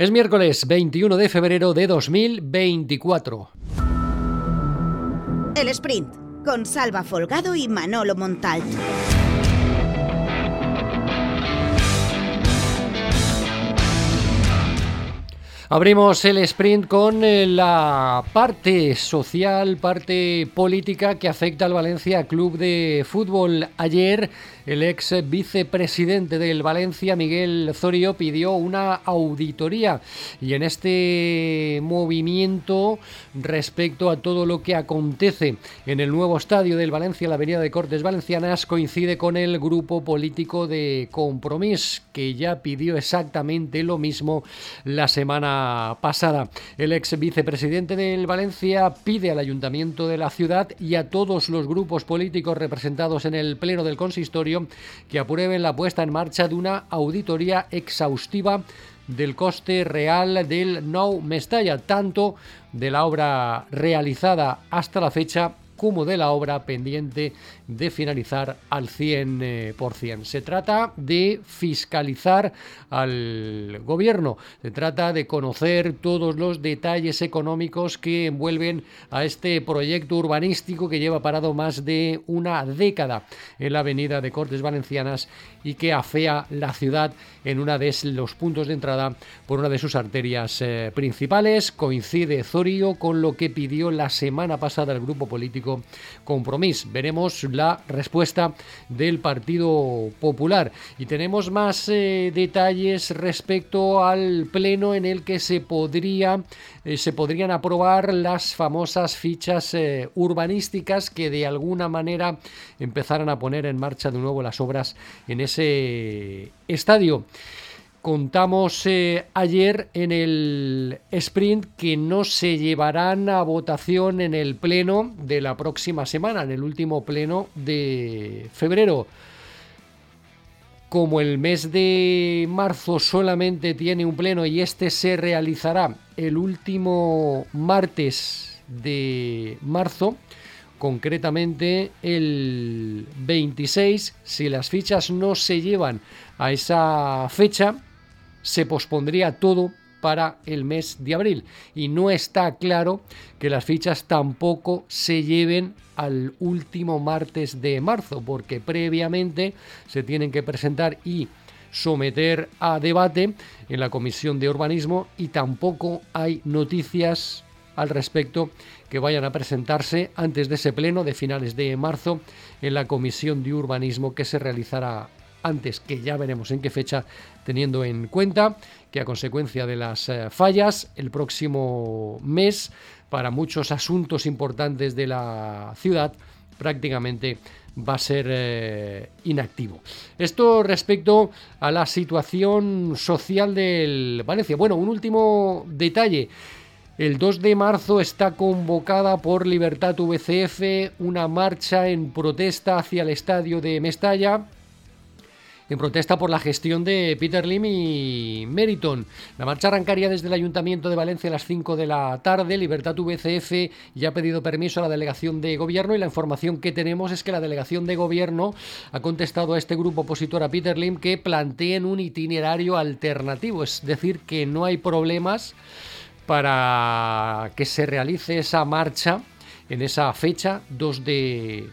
Es miércoles 21 de febrero de 2024. El sprint con Salva Folgado y Manolo Montalt. Abrimos el sprint con eh, la parte social, parte política que afecta al Valencia Club de Fútbol. Ayer el ex vicepresidente del Valencia, Miguel Zorio, pidió una auditoría y en este movimiento respecto a todo lo que acontece en el nuevo estadio del Valencia, la Avenida de Cortes Valencianas, coincide con el grupo político de Compromís, que ya pidió exactamente lo mismo la semana pasada. El ex vicepresidente del Valencia pide al ayuntamiento de la ciudad y a todos los grupos políticos representados en el pleno del consistorio que aprueben la puesta en marcha de una auditoría exhaustiva del coste real del Nou Mestalla, tanto de la obra realizada hasta la fecha como de la obra pendiente de finalizar al 100%. Se trata de fiscalizar al gobierno, se trata de conocer todos los detalles económicos que envuelven a este proyecto urbanístico que lleva parado más de una década en la avenida de Cortes Valencianas y que afea la ciudad en uno de los puntos de entrada por una de sus arterias eh, principales. Coincide Zorio con lo que pidió la semana pasada el grupo político Compromís. Veremos la respuesta del Partido Popular. Y tenemos más eh, detalles respecto al pleno en el que se podría eh, se podrían aprobar las famosas fichas eh, urbanísticas que de alguna manera empezaran a poner en marcha de nuevo las obras en ese estadio contamos eh, ayer en el sprint que no se llevarán a votación en el pleno de la próxima semana, en el último pleno de febrero. Como el mes de marzo solamente tiene un pleno y este se realizará el último martes de marzo, concretamente el 26, si las fichas no se llevan a esa fecha, se pospondría todo para el mes de abril. Y no está claro que las fichas tampoco se lleven al último martes de marzo porque previamente se tienen que presentar y someter a debate en la Comisión de Urbanismo y tampoco hay noticias al respecto que vayan a presentarse antes de ese pleno de finales de marzo en la Comisión de Urbanismo que se realizará antes, que ya veremos en qué fecha, teniendo en cuenta que a consecuencia de las eh, fallas, el próximo mes, para muchos asuntos importantes de la ciudad, prácticamente va a ser eh, inactivo. Esto respecto a la situación social del Valencia. Bueno, un último detalle. El 2 de marzo está convocada por Libertad VCF una marcha en protesta hacia el estadio de Mestalla en protesta por la gestión de Peter Lim y Meriton. La marcha arrancaría desde el Ayuntamiento de Valencia a las 5 de la tarde. Libertad VCF ya ha pedido permiso a la delegación de gobierno y la información que tenemos es que la delegación de gobierno ha contestado a este grupo opositor a Peter Lim que planteen un itinerario alternativo, es decir, que no hay problemas para que se realice esa marcha en esa fecha 2 de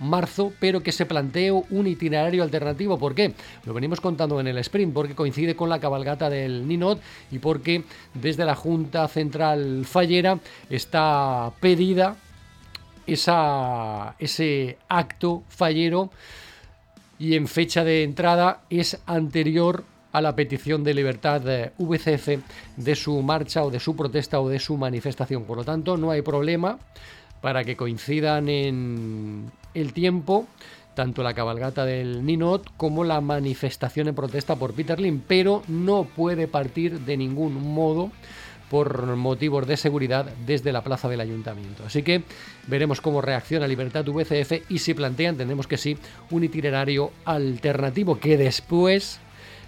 marzo, pero que se plantee un itinerario alternativo. ¿Por qué? Lo venimos contando en el sprint, porque coincide con la cabalgata del Ninot y porque desde la Junta Central Fallera está pedida esa, ese acto fallero y en fecha de entrada es anterior a la petición de libertad de VCF de su marcha o de su protesta o de su manifestación. Por lo tanto, no hay problema para que coincidan en el tiempo tanto la cabalgata del Ninot como la manifestación en protesta por Peter Lim, pero no puede partir de ningún modo por motivos de seguridad desde la plaza del ayuntamiento. Así que veremos cómo reacciona Libertad VCF y si plantean, tenemos que sí, un itinerario alternativo que después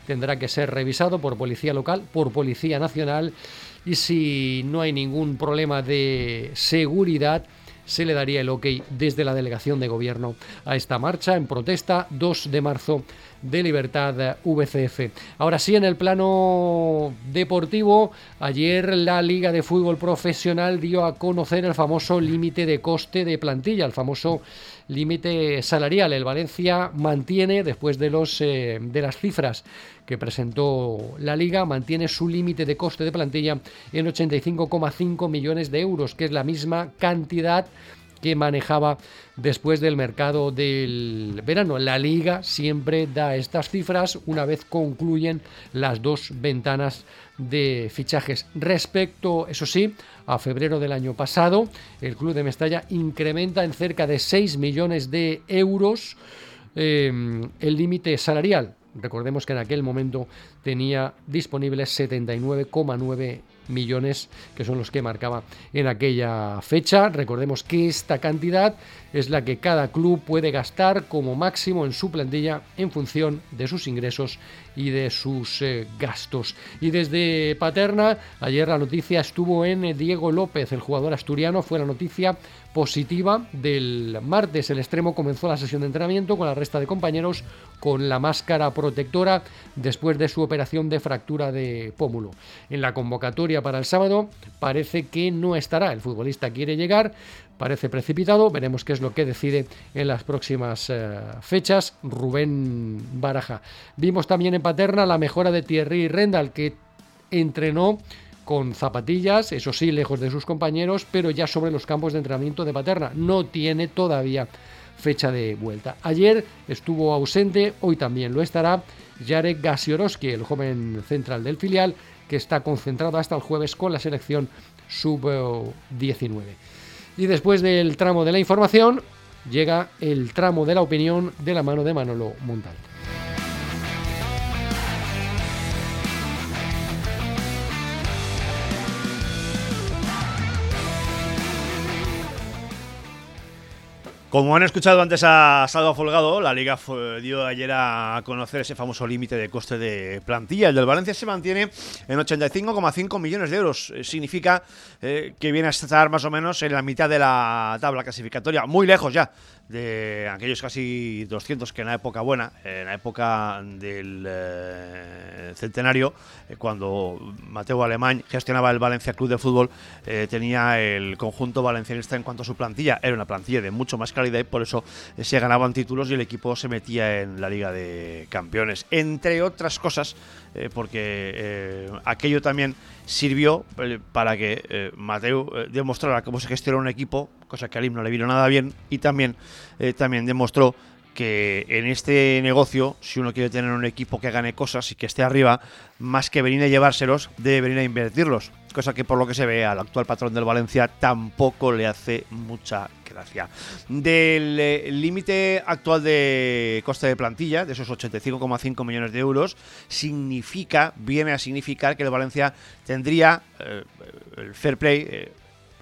tendrá que ser revisado por Policía Local, por Policía Nacional y si no hay ningún problema de seguridad, se le daría el ok desde la delegación de gobierno a esta marcha en protesta 2 de marzo de Libertad VCF. Ahora sí, en el plano deportivo, ayer la Liga de Fútbol Profesional dio a conocer el famoso límite de coste de plantilla, el famoso límite salarial. El Valencia mantiene, después de, los, eh, de las cifras que presentó la liga, mantiene su límite de coste de plantilla en 85,5 millones de euros, que es la misma cantidad que manejaba después del mercado del verano. La liga siempre da estas cifras una vez concluyen las dos ventanas de fichajes. Respecto, eso sí, a febrero del año pasado, el club de Mestalla incrementa en cerca de 6 millones de euros eh, el límite salarial. Recordemos que en aquel momento tenía disponibles 79,9 millones que son los que marcaba en aquella fecha. Recordemos que esta cantidad es la que cada club puede gastar como máximo en su plantilla en función de sus ingresos y de sus eh, gastos. Y desde Paterna, ayer la noticia estuvo en eh, Diego López, el jugador asturiano, fue la noticia positiva del martes. El extremo comenzó la sesión de entrenamiento con la resta de compañeros con la máscara protectora después de su operación de fractura de pómulo. En la convocatoria para el sábado parece que no estará. El futbolista quiere llegar, parece precipitado. Veremos qué es lo que decide en las próximas eh, fechas Rubén Baraja. Vimos también en Paterna la mejora de Thierry Rendal, que entrenó con zapatillas, eso sí, lejos de sus compañeros, pero ya sobre los campos de entrenamiento de Paterna. No tiene todavía fecha de vuelta. Ayer estuvo ausente, hoy también lo estará Jarek Gasiorowski, el joven central del filial, que está concentrado hasta el jueves con la selección sub-19. Y después del tramo de la información, llega el tramo de la opinión de la mano de Manolo Montal. Como han escuchado antes a Salva Folgado, la Liga dio ayer a conocer ese famoso límite de coste de plantilla. El del Valencia se mantiene en 85,5 millones de euros. Eh, significa eh, que viene a estar más o menos en la mitad de la tabla clasificatoria, muy lejos ya de aquellos casi 200 que en la época buena, en la época del eh, centenario, cuando Mateo Alemán gestionaba el Valencia Club de Fútbol, tenía el conjunto valencianista en cuanto a su plantilla. Era una plantilla de mucho más calidad y por eso se ganaban títulos y el equipo se metía en la Liga de Campeones. Entre otras cosas, porque aquello también sirvió para que Mateo demostrara cómo se gestiona un equipo cosa que a Lim no le vino nada bien, y también, eh, también demostró que en este negocio, si uno quiere tener un equipo que gane cosas y que esté arriba, más que venir a llevárselos, debe venir a invertirlos. Cosa que por lo que se ve al actual patrón del Valencia tampoco le hace mucha gracia. Del eh, límite actual de coste de plantilla, de esos 85,5 millones de euros, significa, viene a significar que el Valencia tendría eh, el fair play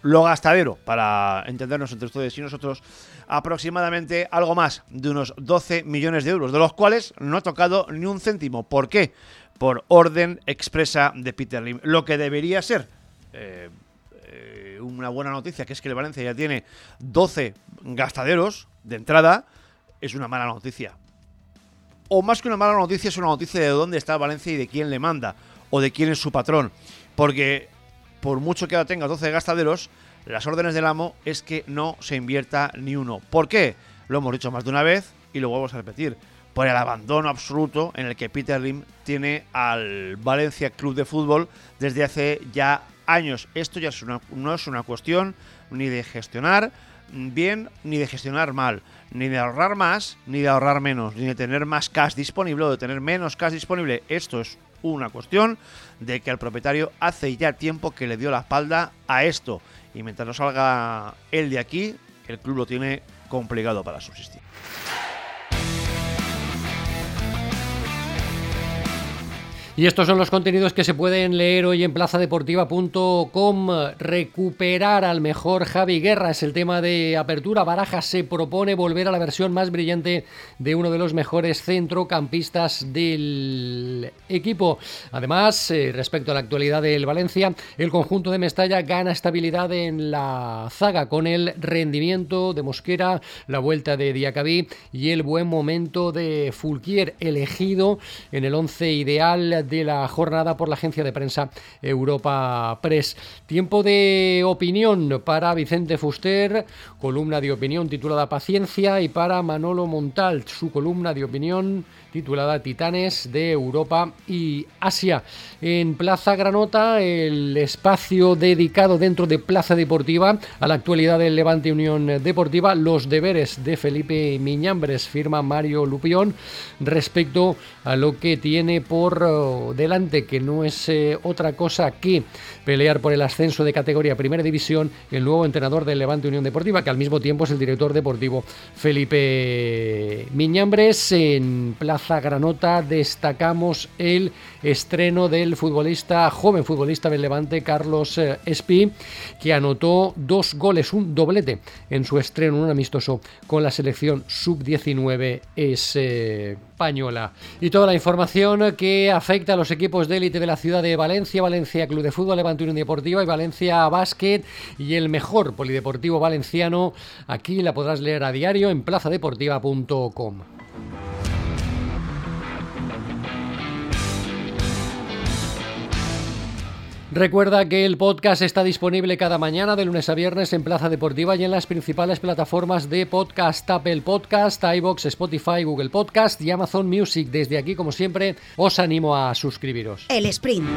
lo gastadero, para entendernos entre ustedes y nosotros, aproximadamente algo más de unos 12 millones de euros, de los cuales no ha tocado ni un céntimo. ¿Por qué? Por orden expresa de Peter Lim. Lo que debería ser eh, eh, una buena noticia, que es que el Valencia ya tiene 12 gastaderos de entrada, es una mala noticia. O más que una mala noticia, es una noticia de dónde está Valencia y de quién le manda, o de quién es su patrón. Porque por mucho que ahora tenga 12 gastaderos, las órdenes del amo es que no se invierta ni uno. ¿Por qué? Lo hemos dicho más de una vez y lo vuelvo a repetir. Por el abandono absoluto en el que Peter Lim tiene al Valencia Club de Fútbol desde hace ya años. Esto ya no es una cuestión ni de gestionar bien ni de gestionar mal, ni de ahorrar más ni de ahorrar menos, ni de tener más cash disponible o de tener menos cash disponible. Esto es una cuestión de que el propietario hace ya tiempo que le dio la espalda a esto. Y mientras no salga él de aquí, el club lo tiene complicado para subsistir. Y estos son los contenidos que se pueden leer hoy en plazadeportiva.com. Recuperar al mejor Javi Guerra es el tema de apertura. Baraja se propone volver a la versión más brillante de uno de los mejores centrocampistas del equipo. Además, eh, respecto a la actualidad del Valencia, el conjunto de Mestalla gana estabilidad en la zaga con el rendimiento de Mosquera, la vuelta de Diacabí y el buen momento de Fulquier, elegido en el once ideal de la jornada por la agencia de prensa Europa Press. Tiempo de opinión para Vicente Fuster, columna de opinión titulada Paciencia, y para Manolo Montal, su columna de opinión titulada Titanes de Europa y Asia. En Plaza Granota, el espacio dedicado dentro de Plaza Deportiva a la actualidad del Levante Unión Deportiva, los deberes de Felipe Miñambres, firma Mario Lupión, respecto a lo que tiene por delante, que no es eh, otra cosa que pelear por el ascenso de categoría Primera División, el nuevo entrenador del Levante Unión Deportiva, que al mismo tiempo es el director deportivo Felipe Miñambres. En Plaza Granota destacamos el estreno del futbolista, joven futbolista del Levante, Carlos eh, Espi, que anotó dos goles, un doblete en su estreno, un amistoso con la selección sub-19 Y toda la información que afecta a los equipos de élite de la ciudad de Valencia, Valencia Club de Fútbol, Levante Unión Deportiva y Valencia Básquet y el mejor polideportivo valenciano, aquí la podrás leer a diario en plazadeportiva.com. Recuerda que el podcast está disponible cada mañana de lunes a viernes en Plaza Deportiva y en las principales plataformas de podcast, Apple Podcast, iBox, Spotify, Google Podcast y Amazon Music. Desde aquí, como siempre, os animo a suscribiros. El sprint.